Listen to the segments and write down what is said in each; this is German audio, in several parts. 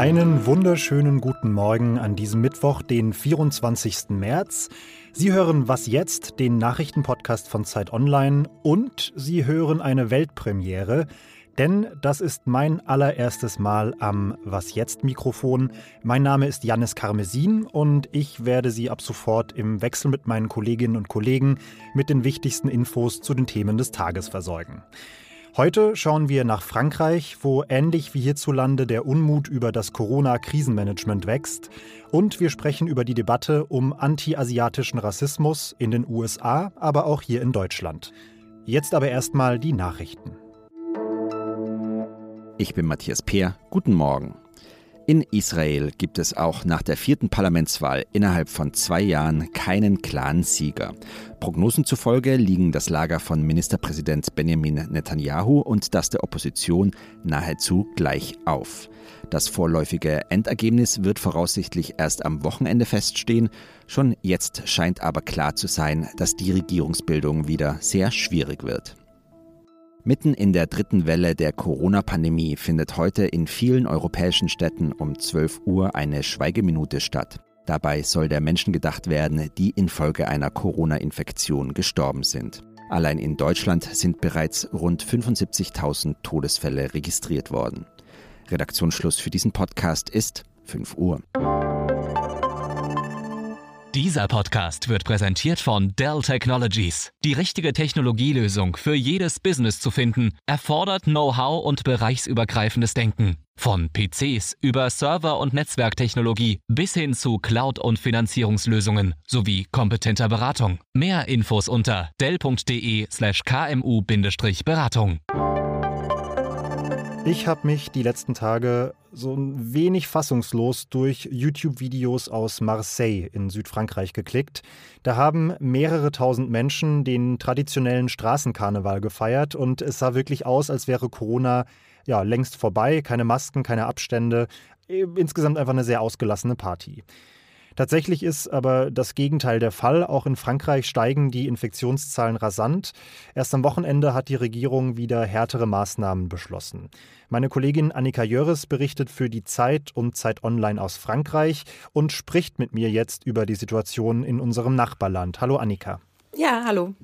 Einen wunderschönen guten Morgen an diesem Mittwoch, den 24. März. Sie hören Was jetzt, den Nachrichtenpodcast von Zeit Online und Sie hören eine Weltpremiere, denn das ist mein allererstes Mal am Was jetzt Mikrofon. Mein Name ist Jannis Karmesin und ich werde Sie ab sofort im Wechsel mit meinen Kolleginnen und Kollegen mit den wichtigsten Infos zu den Themen des Tages versorgen. Heute schauen wir nach Frankreich, wo ähnlich wie hierzulande der Unmut über das Corona-Krisenmanagement wächst. Und wir sprechen über die Debatte um anti-asiatischen Rassismus in den USA, aber auch hier in Deutschland. Jetzt aber erstmal die Nachrichten. Ich bin Matthias Peer. Guten Morgen. In Israel gibt es auch nach der vierten Parlamentswahl innerhalb von zwei Jahren keinen klaren Sieger. Prognosen zufolge liegen das Lager von Ministerpräsident Benjamin Netanyahu und das der Opposition nahezu gleich auf. Das vorläufige Endergebnis wird voraussichtlich erst am Wochenende feststehen. Schon jetzt scheint aber klar zu sein, dass die Regierungsbildung wieder sehr schwierig wird. Mitten in der dritten Welle der Corona-Pandemie findet heute in vielen europäischen Städten um 12 Uhr eine Schweigeminute statt. Dabei soll der Menschen gedacht werden, die infolge einer Corona-Infektion gestorben sind. Allein in Deutschland sind bereits rund 75.000 Todesfälle registriert worden. Redaktionsschluss für diesen Podcast ist 5 Uhr. Dieser Podcast wird präsentiert von Dell Technologies. Die richtige Technologielösung für jedes Business zu finden, erfordert Know-how und bereichsübergreifendes Denken. Von PCs über Server- und Netzwerktechnologie bis hin zu Cloud- und Finanzierungslösungen sowie kompetenter Beratung. Mehr Infos unter dell.de/kmu-beratung. Ich habe mich die letzten Tage so ein wenig fassungslos durch YouTube-Videos aus Marseille in Südfrankreich geklickt. Da haben mehrere tausend Menschen den traditionellen Straßenkarneval gefeiert und es sah wirklich aus, als wäre Corona ja längst vorbei. Keine Masken, keine Abstände. Insgesamt einfach eine sehr ausgelassene Party. Tatsächlich ist aber das Gegenteil der Fall. Auch in Frankreich steigen die Infektionszahlen rasant. Erst am Wochenende hat die Regierung wieder härtere Maßnahmen beschlossen. Meine Kollegin Annika Jöres berichtet für die Zeit und Zeit Online aus Frankreich und spricht mit mir jetzt über die Situation in unserem Nachbarland. Hallo Annika. Ja, hallo.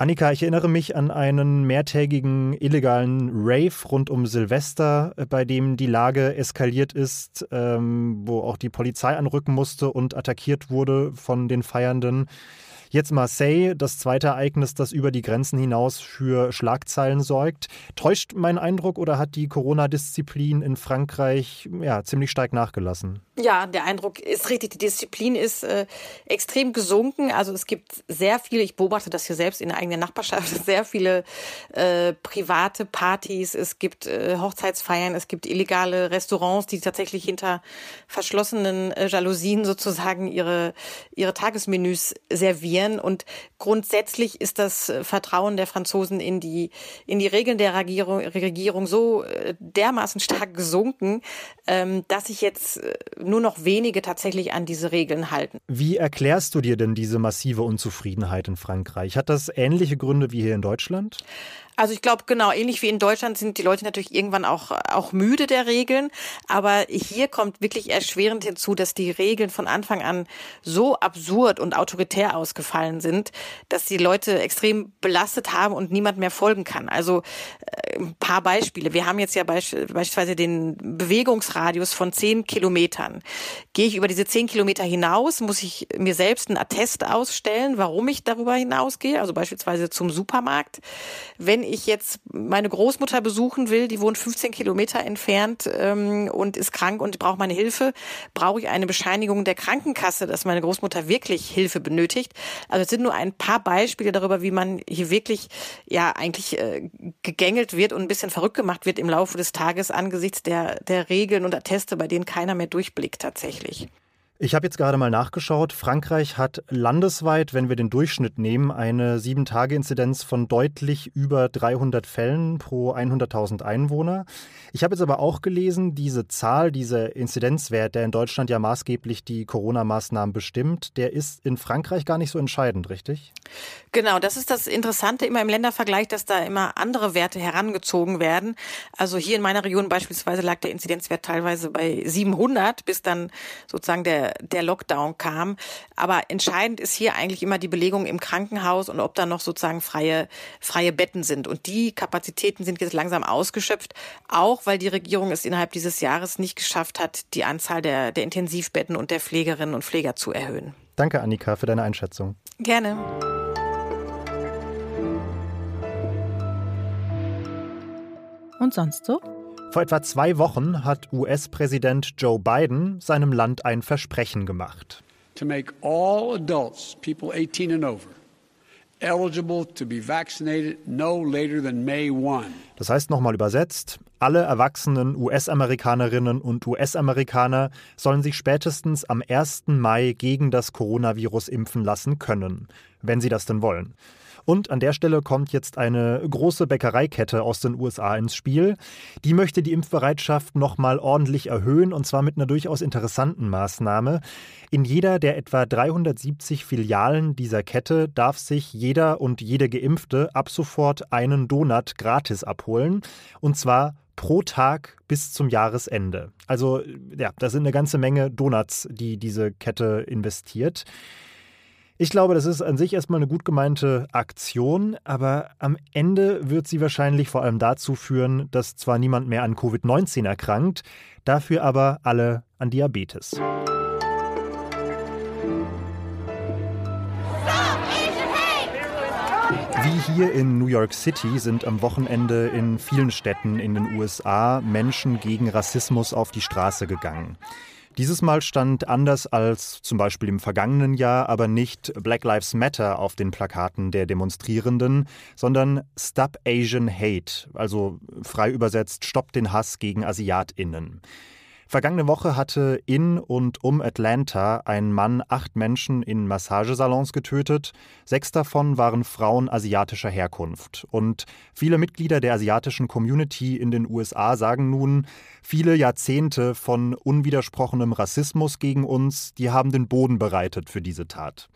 Annika, ich erinnere mich an einen mehrtägigen illegalen Rave rund um Silvester, äh, bei dem die Lage eskaliert ist, ähm, wo auch die Polizei anrücken musste und attackiert wurde von den Feiernden. Jetzt Marseille, das zweite Ereignis, das über die Grenzen hinaus für Schlagzeilen sorgt. Täuscht mein Eindruck oder hat die Corona-Disziplin in Frankreich ja, ziemlich stark nachgelassen? Ja, der Eindruck ist richtig. Die Disziplin ist äh, extrem gesunken. Also es gibt sehr viele, ich beobachte das hier selbst in der eigenen Nachbarschaft, sehr viele äh, private Partys, es gibt äh, Hochzeitsfeiern, es gibt illegale Restaurants, die tatsächlich hinter verschlossenen äh, Jalousien sozusagen ihre, ihre Tagesmenüs servieren. Und grundsätzlich ist das Vertrauen der Franzosen in die, in die Regeln der Regierung, Regierung so äh, dermaßen stark gesunken, ähm, dass ich jetzt äh, nur noch wenige tatsächlich an diese Regeln halten. Wie erklärst du dir denn diese massive Unzufriedenheit in Frankreich? Hat das ähnliche Gründe wie hier in Deutschland? Also ich glaube, genau, ähnlich wie in Deutschland sind die Leute natürlich irgendwann auch, auch müde der Regeln. Aber hier kommt wirklich erschwerend hinzu, dass die Regeln von Anfang an so absurd und autoritär ausgefallen sind, dass die Leute extrem belastet haben und niemand mehr folgen kann. Also äh, ein paar Beispiele. Wir haben jetzt ja beispielsweise den Bewegungsradius von zehn Kilometern. Gehe ich über diese zehn Kilometer hinaus, muss ich mir selbst einen Attest ausstellen, warum ich darüber hinausgehe, also beispielsweise zum Supermarkt. Wenn ich jetzt meine Großmutter besuchen will, die wohnt 15 Kilometer entfernt ähm, und ist krank und braucht meine Hilfe, brauche ich eine Bescheinigung der Krankenkasse, dass meine Großmutter wirklich Hilfe benötigt. Also es sind nur ein paar Beispiele darüber, wie man hier wirklich ja eigentlich äh, gegängelt wird und ein bisschen verrückt gemacht wird im Laufe des Tages angesichts der, der Regeln und Atteste, bei denen keiner mehr durchblickt tatsächlich. Ich habe jetzt gerade mal nachgeschaut. Frankreich hat landesweit, wenn wir den Durchschnitt nehmen, eine 7-Tage-Inzidenz von deutlich über 300 Fällen pro 100.000 Einwohner. Ich habe jetzt aber auch gelesen, diese Zahl, dieser Inzidenzwert, der in Deutschland ja maßgeblich die Corona-Maßnahmen bestimmt, der ist in Frankreich gar nicht so entscheidend, richtig? Genau, das ist das Interessante immer im Ländervergleich, dass da immer andere Werte herangezogen werden. Also hier in meiner Region beispielsweise lag der Inzidenzwert teilweise bei 700, bis dann sozusagen der der, Lockdown kam. Aber entscheidend ist hier eigentlich immer die Belegung im Krankenhaus und ob da noch sozusagen freie, freie Betten sind. Und die Kapazitäten sind jetzt langsam ausgeschöpft, auch weil die Regierung es innerhalb dieses Jahres nicht geschafft hat, die Anzahl der, der Intensivbetten und der Pflegerinnen und Pfleger zu erhöhen. Danke, Annika, für deine Einschätzung. Gerne. Und sonst so? Vor etwa zwei Wochen hat US-Präsident Joe Biden seinem Land ein Versprechen gemacht. To make all adults, people 18 and over, eligible to be vaccinated no later than May 1. Das heißt nochmal übersetzt, alle erwachsenen US-Amerikanerinnen und US-Amerikaner sollen sich spätestens am 1. Mai gegen das Coronavirus impfen lassen können, wenn sie das denn wollen. Und an der Stelle kommt jetzt eine große Bäckereikette aus den USA ins Spiel. Die möchte die Impfbereitschaft nochmal ordentlich erhöhen und zwar mit einer durchaus interessanten Maßnahme. In jeder der etwa 370 Filialen dieser Kette darf sich jeder und jede Geimpfte ab sofort einen Donut gratis abholen. Und zwar pro Tag bis zum Jahresende. Also ja, da sind eine ganze Menge Donuts, die diese Kette investiert. Ich glaube, das ist an sich erstmal eine gut gemeinte Aktion, aber am Ende wird sie wahrscheinlich vor allem dazu führen, dass zwar niemand mehr an Covid-19 erkrankt, dafür aber alle an Diabetes. Wie hier in New York City sind am Wochenende in vielen Städten in den USA Menschen gegen Rassismus auf die Straße gegangen. Dieses Mal stand anders als zum Beispiel im vergangenen Jahr aber nicht Black Lives Matter auf den Plakaten der Demonstrierenden, sondern Stop Asian Hate, also frei übersetzt Stopp den Hass gegen Asiatinnen. Vergangene Woche hatte in und um Atlanta ein Mann acht Menschen in Massagesalons getötet. Sechs davon waren Frauen asiatischer Herkunft. Und viele Mitglieder der asiatischen Community in den USA sagen nun, viele Jahrzehnte von unwidersprochenem Rassismus gegen uns, die haben den Boden bereitet für diese Tat.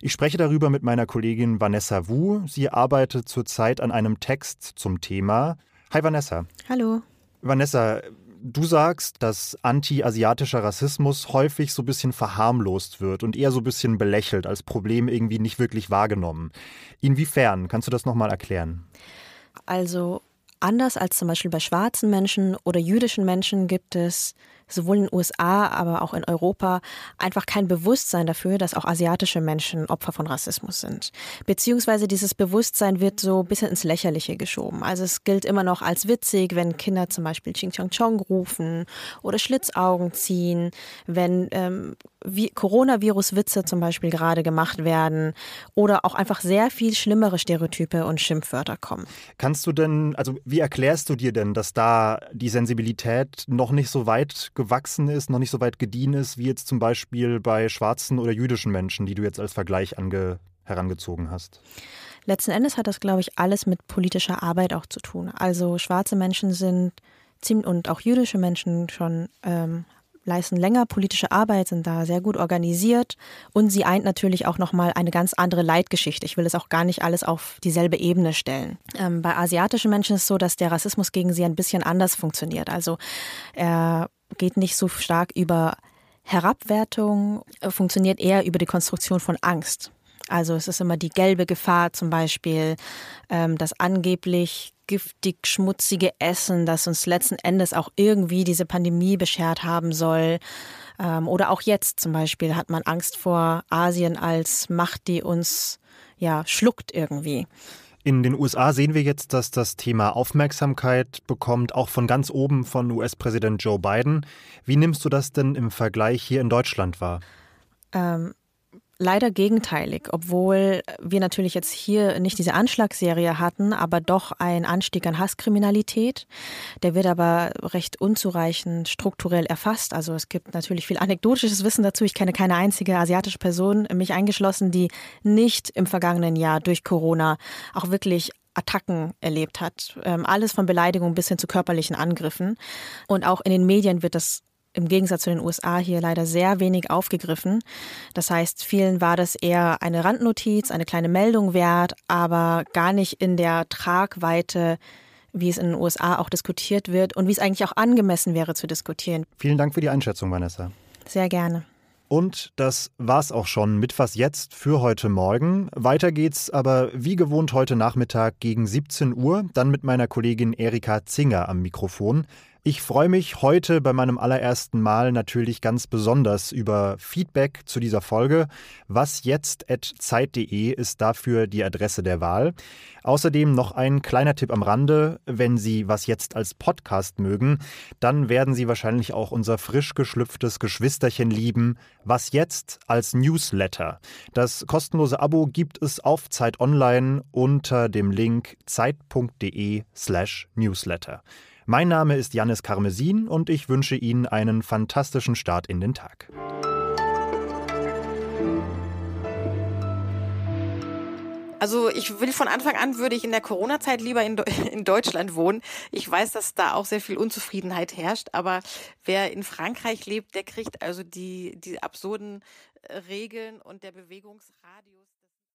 Ich spreche darüber mit meiner Kollegin Vanessa Wu. Sie arbeitet zurzeit an einem Text zum Thema. Hi Vanessa. Hallo. Vanessa, Du sagst, dass anti-asiatischer Rassismus häufig so ein bisschen verharmlost wird und eher so ein bisschen belächelt, als Problem irgendwie nicht wirklich wahrgenommen. Inwiefern? Kannst du das nochmal erklären? Also anders als zum Beispiel bei schwarzen Menschen oder jüdischen Menschen gibt es sowohl in den USA, aber auch in Europa einfach kein Bewusstsein dafür, dass auch asiatische Menschen Opfer von Rassismus sind. Beziehungsweise dieses Bewusstsein wird so ein bisschen ins Lächerliche geschoben. Also es gilt immer noch als witzig, wenn Kinder zum Beispiel Ching Chong Chong rufen oder Schlitzaugen ziehen, wenn ähm, Coronavirus-Witze zum Beispiel gerade gemacht werden oder auch einfach sehr viel schlimmere Stereotype und Schimpfwörter kommen. Kannst du denn, also wie erklärst du dir denn, dass da die Sensibilität noch nicht so weit gewachsen ist, noch nicht so weit gediehen ist, wie jetzt zum Beispiel bei schwarzen oder jüdischen Menschen, die du jetzt als Vergleich ange herangezogen hast? Letzten Endes hat das, glaube ich, alles mit politischer Arbeit auch zu tun. Also schwarze Menschen sind und auch jüdische Menschen schon ähm, leisten länger politische Arbeit, sind da sehr gut organisiert und sie eint natürlich auch nochmal eine ganz andere Leitgeschichte. Ich will es auch gar nicht alles auf dieselbe Ebene stellen. Ähm, bei asiatischen Menschen ist es so, dass der Rassismus gegen sie ein bisschen anders funktioniert. Also er geht nicht so stark über Herabwertung, äh, funktioniert eher über die Konstruktion von Angst. Also es ist immer die gelbe Gefahr zum Beispiel, ähm, das angeblich giftig schmutzige Essen, das uns letzten Endes auch irgendwie diese Pandemie beschert haben soll. Ähm, oder auch jetzt zum Beispiel hat man Angst vor Asien als Macht, die uns ja schluckt irgendwie. In den USA sehen wir jetzt, dass das Thema Aufmerksamkeit bekommt, auch von ganz oben von US-Präsident Joe Biden. Wie nimmst du das denn im Vergleich hier in Deutschland wahr? Ähm, leider gegenteilig, obwohl wir natürlich jetzt hier nicht diese Anschlagsserie hatten, aber doch ein Anstieg an Hasskriminalität. Der wird aber recht unzureichend strukturell erfasst. Also es gibt natürlich viel anekdotisches Wissen dazu. Ich kenne keine einzige asiatische Person, mich eingeschlossen, die nicht im vergangenen Jahr durch Corona auch wirklich Attacken erlebt hat. Ähm, alles von Beleidigung bis hin zu körperlichen Angriffen. Und auch in den Medien wird das im Gegensatz zu den USA hier leider sehr wenig aufgegriffen. Das heißt, vielen war das eher eine Randnotiz, eine kleine Meldung wert, aber gar nicht in der Tragweite, wie es in den USA auch diskutiert wird und wie es eigentlich auch angemessen wäre zu diskutieren. Vielen Dank für die Einschätzung, Vanessa. Sehr gerne. Und das war's auch schon mit Was jetzt für heute Morgen. Weiter geht's aber wie gewohnt heute Nachmittag gegen 17 Uhr, dann mit meiner Kollegin Erika Zinger am Mikrofon. Ich freue mich heute bei meinem allerersten Mal natürlich ganz besonders über Feedback zu dieser Folge. Was jetzt Zeit.de ist dafür die Adresse der Wahl. Außerdem noch ein kleiner Tipp am Rande. Wenn Sie was jetzt als Podcast mögen, dann werden Sie wahrscheinlich auch unser frisch geschlüpftes Geschwisterchen lieben. Was jetzt als Newsletter. Das kostenlose Abo gibt es auf Zeit Online unter dem Link zeit.de slash Newsletter. Mein Name ist Janis Karmesin und ich wünsche Ihnen einen fantastischen Start in den Tag. Also ich will von Anfang an würde ich in der Corona-Zeit lieber in, in, Deutschland wohnen. Ich weiß, dass da auch sehr viel Unzufriedenheit herrscht, aber wer in Frankreich lebt, der kriegt also die, die absurden äh, Regeln und der Bewegungsradius.